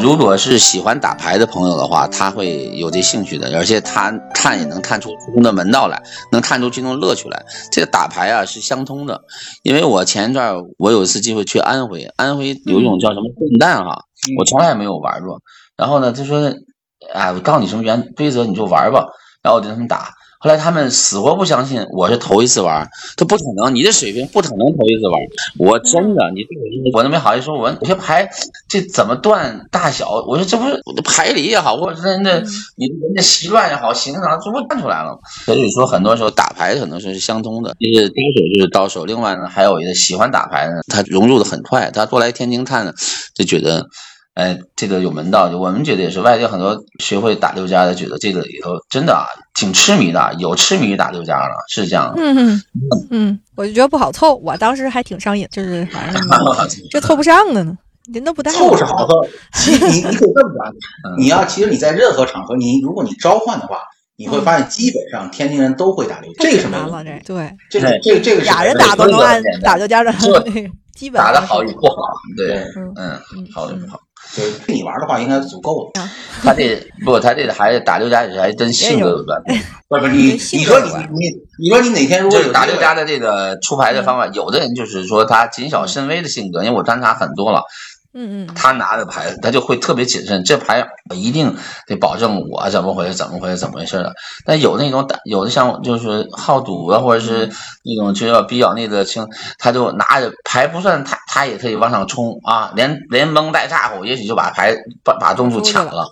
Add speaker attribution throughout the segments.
Speaker 1: 如果是喜欢打牌的朋友的话，他会有这兴趣的，而且他看也能看出其中的门道来，能看出其中乐趣来。这个打牌啊是相通的，因为我前一段我有一次机会去安徽，安徽有一种叫什么笨蛋哈，我从来没有玩过。然后呢，他说，哎，我告诉你什么原规则你就玩吧，然后我就他们打。后来他们死活不相信我是头一次玩，他不可能，你这水平不可能头一次玩。我真的，你我都没好意思说，我有些牌这怎么断大小？我说这不是牌理也好，或者是那你人家习惯也好，形上这不看出来了。所以说，很多时候打牌可能说是相通的，就是高手就是高手。另外呢，还有一个喜欢打牌的，他融入的很快。他多来天津看呢，就觉得。哎，这个有门道，我们觉得也是。外界很多学会打六家的，觉得这个里头真的啊，挺痴迷的，有痴迷打六家的，是这样。
Speaker 2: 嗯嗯嗯，我就觉得不好凑，我当时还挺上瘾，就是反正就凑不上的呢，人都不带。
Speaker 3: 凑是好凑，你你可以这么讲，你要其实你在任何场合，你如果你召唤的话，你会发现基本上天津人都会打六家，这个是没
Speaker 2: 了。这对，
Speaker 3: 这个这个这个
Speaker 2: 俩人打都能按打六家的，基本
Speaker 1: 打的好与不好，对，嗯，好与不好。
Speaker 3: 对你玩的话，应该足够了。
Speaker 1: 他这不，他这还打六家也还真性格有关。
Speaker 3: 不是，你你说你你你说你哪天如果有
Speaker 1: 打六家的这个出牌的方法，有的人就是说他谨小慎微的性格，因为我观察很多了。
Speaker 2: 嗯嗯，
Speaker 1: 他拿的牌，他就会特别谨慎。这牌我一定得保证我怎么回事，怎么回事，怎么回事的。但有那种打，有的像就是好赌的，或者是那种就要比较那个轻，他就拿着牌不算他，他也可以往上冲啊，连连蒙带诈唬，也许就把牌把把中注抢了。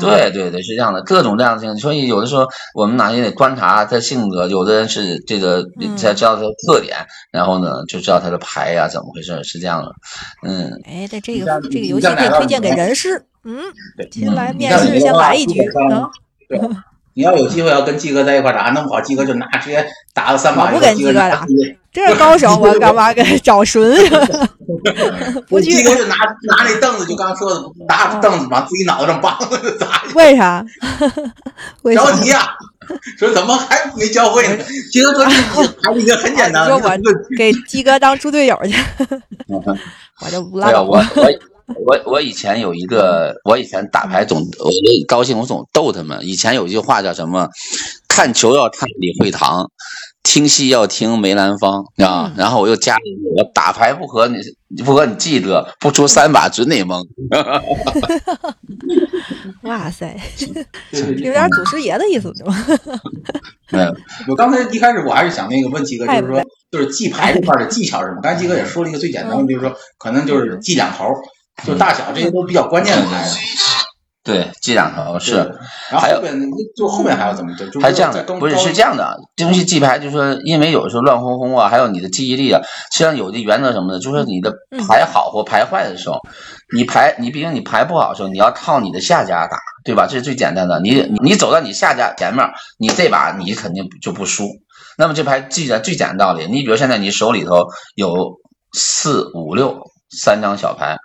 Speaker 1: 对对对，是这样的，各种这样的性。所以有的时候我们哪也得观察他性格，有的人是这个才知道他的特点，然后呢就知道他的牌呀怎么回事，是这样的。嗯，
Speaker 2: 哎，在这个这个游戏可以推荐给人事，嗯，先来面试，先来一局。
Speaker 3: 对，你要有机会要跟鸡哥在一块打，弄不好鸡哥就拿直接打了三把。
Speaker 2: 我不跟鸡哥打，这是高手，我干嘛跟 找纯？不去。
Speaker 3: 鸡哥就拿拿那凳子，就刚说的，拿凳子往自己脑袋上梆子砸。
Speaker 2: 为啥？
Speaker 3: 着急呀！说怎么还没教会呢？鸡哥说这还已经很简单了。
Speaker 2: 我给鸡哥当猪队友去。我就不拉
Speaker 1: 我 我我以前有一个，我以前打牌总我高兴，我总逗他们。以前有一句话叫什么？看球要看李惠堂，听戏要听梅兰芳啊。然后我又加了一句：我打牌不和你不和你记得，不出三把准得蒙。
Speaker 2: 哇塞，有点祖师爷的意思，对吧？
Speaker 3: 嗯，我刚才一开始我还是想那个问鸡哥，就是说，就是记牌这块的技巧是什么？刚才季哥也说了一个最简单的，就是说，可能就是记两头，就大小这些都比较关键的牌。
Speaker 1: 对，记两头是。
Speaker 3: 然后后边就后面还要怎么就
Speaker 1: 还这样的，不是是这样的，这东西记牌就是说，因为有的时候乱哄哄啊，还有你的记忆力啊，实际上有的原则什么的，就是说你的牌好或牌坏的时候。你牌，你毕竟你牌不好的时候，你要靠你的下家打，对吧？这是最简单的。你你走到你下家前面，你这把你肯定就不输。那么这牌记的最简单道理，你比如现在你手里头有四五六三张小牌，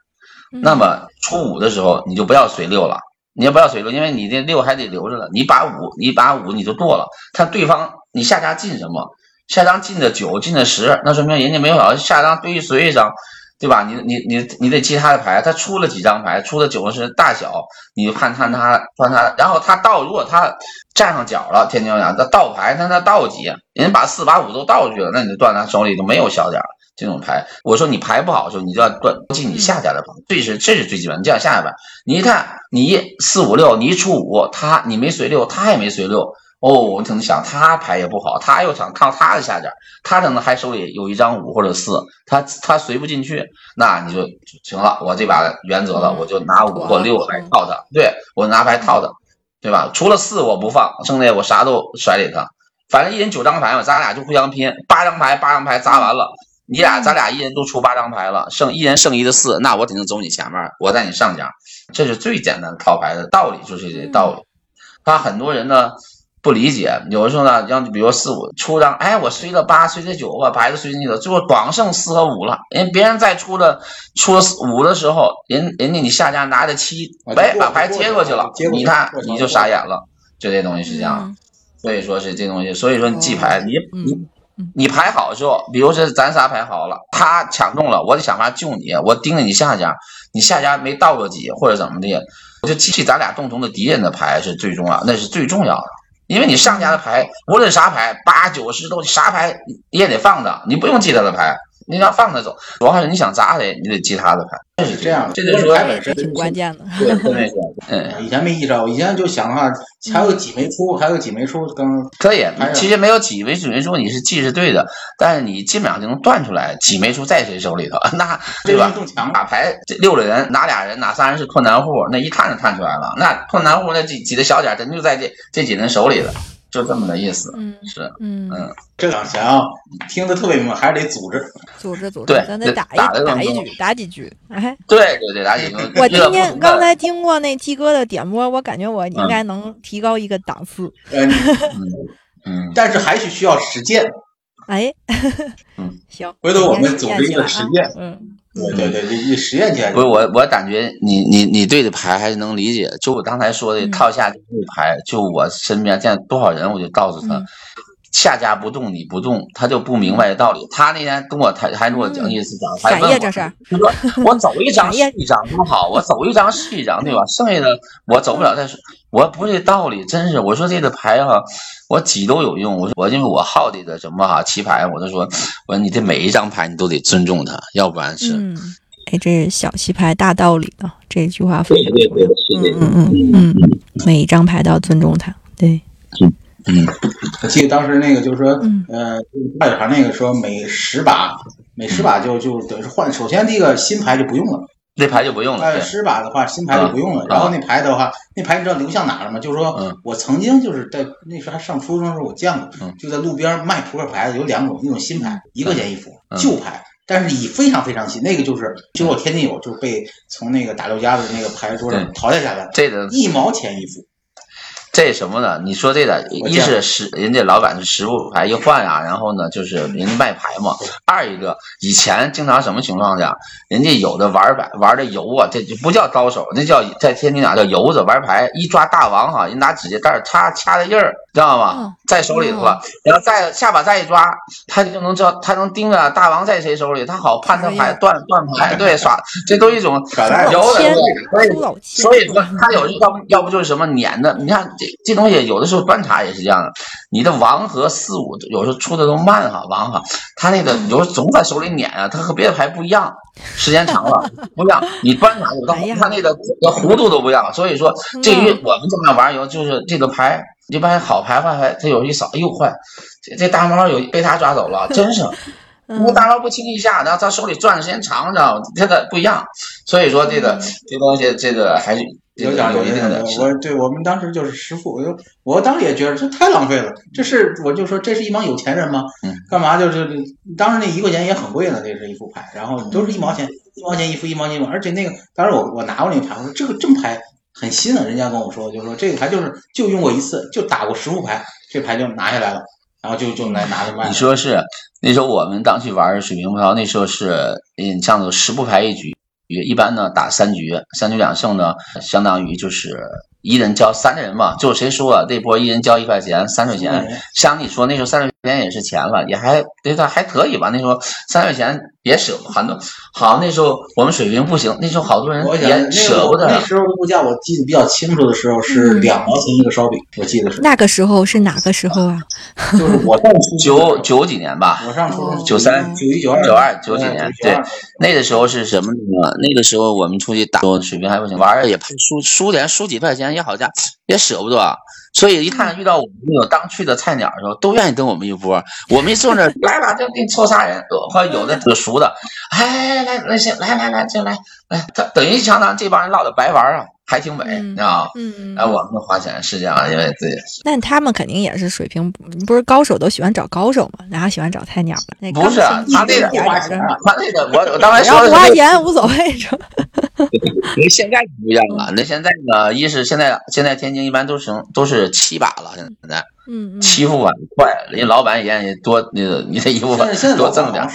Speaker 1: 那么出五的时候你就不要随六了，你要不要随六，因为你这六还得留着了。你把五，你把五你就剁了，看对方你下家进什么，下张进的九进的十，那说明人家没有想下张对随一张。对吧？你你你你得记他的牌，他出了几张牌，出的九是大小，你就看看他判他，然后他倒，如果他站上角了，天津讲他倒牌，他他倒几，人家把四把五都倒出去了，那你就断他手里就没有小点了。这种牌，我说你牌不好的时候，你就要断进你下家的牌，这是这是最基本的。这样下一把，你一看你四五六，你一出五，他你没随六，他也没随六。哦，我可能想他牌也不好，他又想靠他的下家，他可能还手里有一张五或者四，他他随不进去，那你就行了。我这把原则了，我就拿五或六来套他，对我拿牌套他，对吧？除了四我不放，剩下我啥都甩给他，反正一人九张牌嘛，咱俩就互相拼，八张牌八张牌砸完了，你俩咱俩一人都出八张牌了，剩一人剩一的四，那我肯定走你前面，我在你上家，这是最简单套牌的道理，就是这道理。但很多人呢不理解，有的时候呢，像比如四五出张，哎，我随了八，随了九我把，牌子随进去了，最后光剩四和五了。人别人再出的出了五的时候，人人家你下家拿着七，哎，把牌接过去了，你看你就傻眼了，就这东西是这样。所以说是这东西，所以说你记牌，你你。你牌好的时候，比如说咱仨牌好了，他抢中了，我得想法救你，我盯着你下家，你下家没到过几或者怎么的，我就记咱俩共同的敌人的牌是最重要，那是最重要的，因为你上家的牌无论啥牌八九十都啥牌也得放的，你不用记他的牌。你要放他走，主要是你想砸谁，你得记他的牌。
Speaker 3: 是这样，
Speaker 1: 这个
Speaker 3: 牌本身
Speaker 2: 挺关键的。
Speaker 1: 对对
Speaker 3: 嗯，以前没意识到，以前就想的话，还有几枚出，还有几枚出，刚
Speaker 1: 可以。其实没有几枚几没出，你是记是对的，但是你基本上就能断出来几枚出在谁手里头，那对吧？打牌这六个人，哪俩人哪仨人是困难户，那一看就看出来了。那困难户那几几的小点，真就在这这几人手里了。就这么的意思，
Speaker 2: 嗯，
Speaker 1: 是，
Speaker 2: 嗯嗯，
Speaker 3: 这两想要听得特别明白，还是得组织，
Speaker 2: 组织组织，
Speaker 1: 对，
Speaker 2: 咱得打一打一局，打几局，哎，
Speaker 1: 对对对，打几局。
Speaker 2: 我今天刚才听过那鸡哥的点播，我感觉我应该能提高一个档次。
Speaker 3: 嗯嗯，但是还是需要实践。
Speaker 2: 哎，
Speaker 1: 嗯，
Speaker 2: 行，
Speaker 3: 回头我们组织一个实践，
Speaker 2: 嗯。
Speaker 3: 对对对，你实验起来。
Speaker 1: 不是我，我感觉你你你对的牌还是能理解。就我刚才说的套下这牌，就我身边现在多少人，我就告诉他，下家不动你不动，他就不明白道理。他那天跟我谈还跟我讲意思讲，还问我，他说我走一张是一张多好，我走一张是一张对吧？剩下的我走不了再说。我不是道理，真是我说这个牌哈，我挤都有用。我说我因为我好这个什么哈棋牌，我就说我说你这每一张牌你都得尊重它，要不然是。
Speaker 2: 嗯，哎，这是小棋牌大道理啊，这句话非常
Speaker 1: 重要。
Speaker 2: 嗯嗯嗯嗯，每一张牌都要尊重它。对。
Speaker 1: 嗯，
Speaker 3: 我记得当时那个就是说，呃，大小牌那个说每十把每十把就就等于是换，首先第一个新牌就不用了。
Speaker 1: 那牌就不用了。
Speaker 3: 哎，十把的话，新牌就不用了。然后那牌的话，那牌你知道流向哪了吗？就是说我曾经就是在那时候还上初中的时候，我见过，就在路边卖扑克牌的有两种，一种新牌，一块钱一副，旧牌，但是以非常非常新，那个就是就是我天津有，就被从那个打六家的那个牌桌上淘汰下来，
Speaker 1: 这个
Speaker 3: 一毛钱一副。
Speaker 1: 这什么呢？你说这个，一是实人家老板是实物牌一换啊，然后呢就是人家卖牌嘛。二一个以前经常什么情况下，人家有的玩牌玩的油啊，这就不叫高手，那叫在天津哪叫油子玩牌，一抓大王哈，人拿指甲盖擦掐的印儿，知道吗？在手里头了，然后再下把再一抓，他就能知道，他能盯着大王在谁手里，他好判他牌断断牌，对耍，这都一种游的，所以所以说他有要不要不就是什么撵的，你看。这这东西有的时候观察也是这样的，你的王和四五有时候出的都慢哈，王哈，他那个有时候总在手里撵啊，他和别的牌不一样，时间长了 不一样，你观察有的他那个弧度都不一样，所以说对于我们这么玩以后，就是这个牌一般好牌坏牌，他有一扫，哎呦坏，这这大猫有被他抓走了，真是，那大猫不轻易下，然后他手里攥的时间长，知道吗？这个不一样，所以说这个这东西这个还是。有
Speaker 3: 点
Speaker 1: 有一定的，
Speaker 3: 我对我们当时就是师傅，我就我当时也觉得这太浪费了，这是我就说这是一帮有钱人吗？
Speaker 1: 嗯，
Speaker 3: 干嘛就是当时那一块钱也很贵呢，这是一副牌，然后都是一毛钱，一毛钱一副，一毛钱一副，而且那个当时我我拿过那个牌，我说这个正牌很新的，人家跟我说就说这个牌就是就用过一次，就打过十副牌，这牌就拿下来了，然后就就来拿着卖。
Speaker 1: 你说是那时候我们当去玩水平葡萄，那时候是嗯，像个十步牌一局。一般呢打三局，三局两胜呢，相当于就是一人交三个人嘛。就谁输了，这波一人交一块钱，三块钱。像你说那时候三块钱也是钱了，也还对他还可以吧。那时候三块钱也舍很多。好，那时候我们水平不行，那时候好多人也舍不得。
Speaker 3: 那时候的物价我记得比较清楚的时候是两毛钱一个烧饼，我记得是。
Speaker 2: 那个时候是哪个时候啊？
Speaker 3: 就是我上
Speaker 1: 九九几年吧。
Speaker 3: 我上初中
Speaker 1: 九三
Speaker 3: 九一九二
Speaker 1: 九二九几年，对，那个时候是什么呢？那个时候我们出去打，水平还不行，玩儿也怕输，输点输几块钱也好价，也舍不得。所以一看遇到我们这种当去的菜鸟的时候，都愿意跟我们一波。我们一坐那来吧，就给你凑仨人，或者有的挺熟的，哎，来来行，来来来，进来来，他等于相当于这帮人唠的白玩啊。还挺美，你知道吗？嗯，哎，我们花钱是这样，因为自己。
Speaker 2: 那他们肯定也是水平，不是高手都喜欢找高手嘛？哪喜欢找菜鸟呢？
Speaker 1: 不是他那个，他那个，我我刚才说
Speaker 2: 的，不花钱无所谓，是吧？
Speaker 1: 因为现在不一样了，那现在呢，一是现在现在天津一般都是都是七把了，现在，嗯，欺负碗快，人家老板也愿意多那个你的衣服多挣点，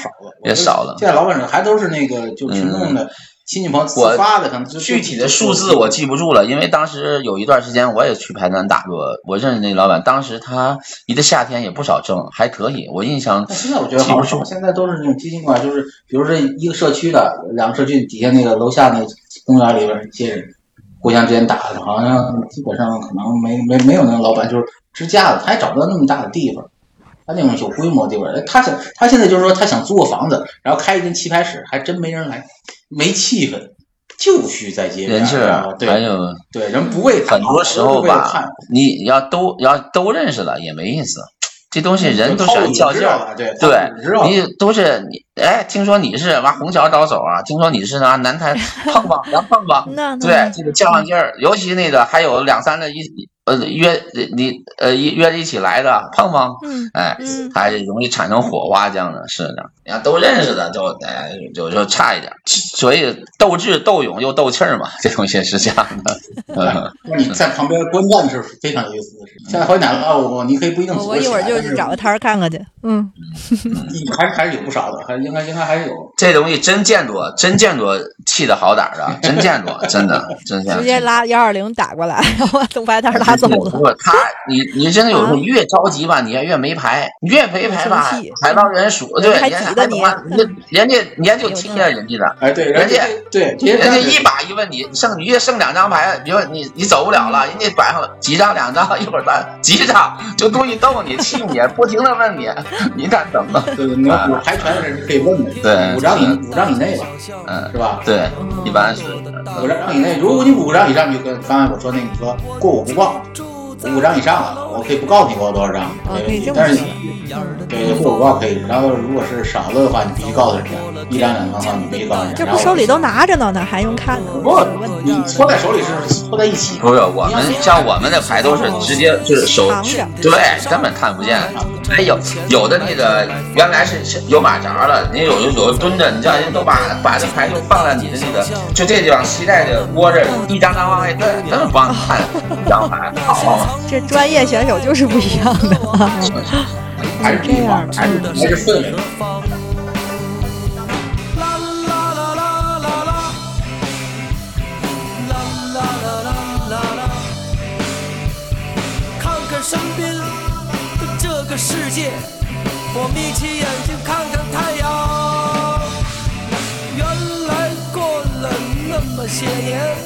Speaker 1: 也少了。
Speaker 3: 现在老板还都是那个就群众的。亲戚朋友自发的，可能
Speaker 1: 具体的数字我记不住了，因为当时有一段时间我也去排单打过，我认识那老板，当时他一个夏天也不少挣，还可以。我印象
Speaker 3: 现在我觉得好少，现在都是那种基金管，就是比如说一个社区的两个社区底下那个楼下那公园里边一些人互相之间打的，好像基本上可能没没没有那个老板就是支架的，他也找不到那么大的地方。他那种有规模地方，他想他现在就是说他想租个房子，然后开一间棋牌室，还真没人来，没气氛，就需在街
Speaker 1: 人气
Speaker 3: 对，
Speaker 1: 还有
Speaker 3: 对人不为
Speaker 1: 很多时候吧，你要都要都认识了也没意思，这东西人都是较劲儿，
Speaker 3: 对
Speaker 1: 对，你都是你哎，听说你是完虹桥招手啊，听说你是拿南台 碰碰杨碰碰，对这个较上劲儿，尤其那个还有两三个一。呃，约你呃约着一起来的碰碰，嗯，哎，还容易产生火花，这样的是的。你看都认识的，就哎，就就差一点。所以斗智斗勇又斗气儿嘛，这东西是这样的。
Speaker 3: 那你在旁边观战是非常有意思的事。现在回南了，我你可以不一定。
Speaker 2: 我一会儿就去找个摊儿看看去。嗯，
Speaker 3: 还还是有不少的，还应该应该还是有。
Speaker 1: 这东西真见着，真见着气的好点儿的，真见着，真的，真见。
Speaker 2: 直接拉幺二零打过来，然后东牌摊拉。不，
Speaker 1: 他你你真的有时候越着急吧，你也越没牌，越没牌吧，海捞人数对，人家还你，人家人家就听见人家的，
Speaker 3: 哎对，
Speaker 1: 人家
Speaker 3: 对，
Speaker 1: 人家一把一问你剩你越剩两张牌，比如你你走不了了，人家摆上几张两张，一会儿咱几张，就故意逗你气你，不停的问你，你敢怎么？
Speaker 3: 对对，你要有牌权的人可以问的，
Speaker 1: 对，
Speaker 3: 五张以五张以内吧，嗯，是吧？
Speaker 1: 对，一般是
Speaker 3: 五张以内，如果你五张以上，就跟刚才我说那，你说过我不报。五张以上了，我可以不告诉你我有多少张，没问题但是你对过五万可以。然后如果是少了的话，你必须告诉人家一张两张的话，你必须告诉人家。
Speaker 2: 这不手里都拿着呢，那还用看呢？
Speaker 3: 不，你搓在手里是搓在一起。
Speaker 1: 不是我们像我们的牌都是直接就是手对，根本看不见。哎有有的那个原来是有马扎了，你有的有的蹲着，你知道人都把把这牌就放在你的那个就这地方膝盖的窝这一张张往外蹬，根本不让看一张牌。好，
Speaker 2: 这专业选手就是不一样的，
Speaker 3: 还是这样，还是还是氛围。世界，我眯起眼睛看看太阳。原来过了那么些年，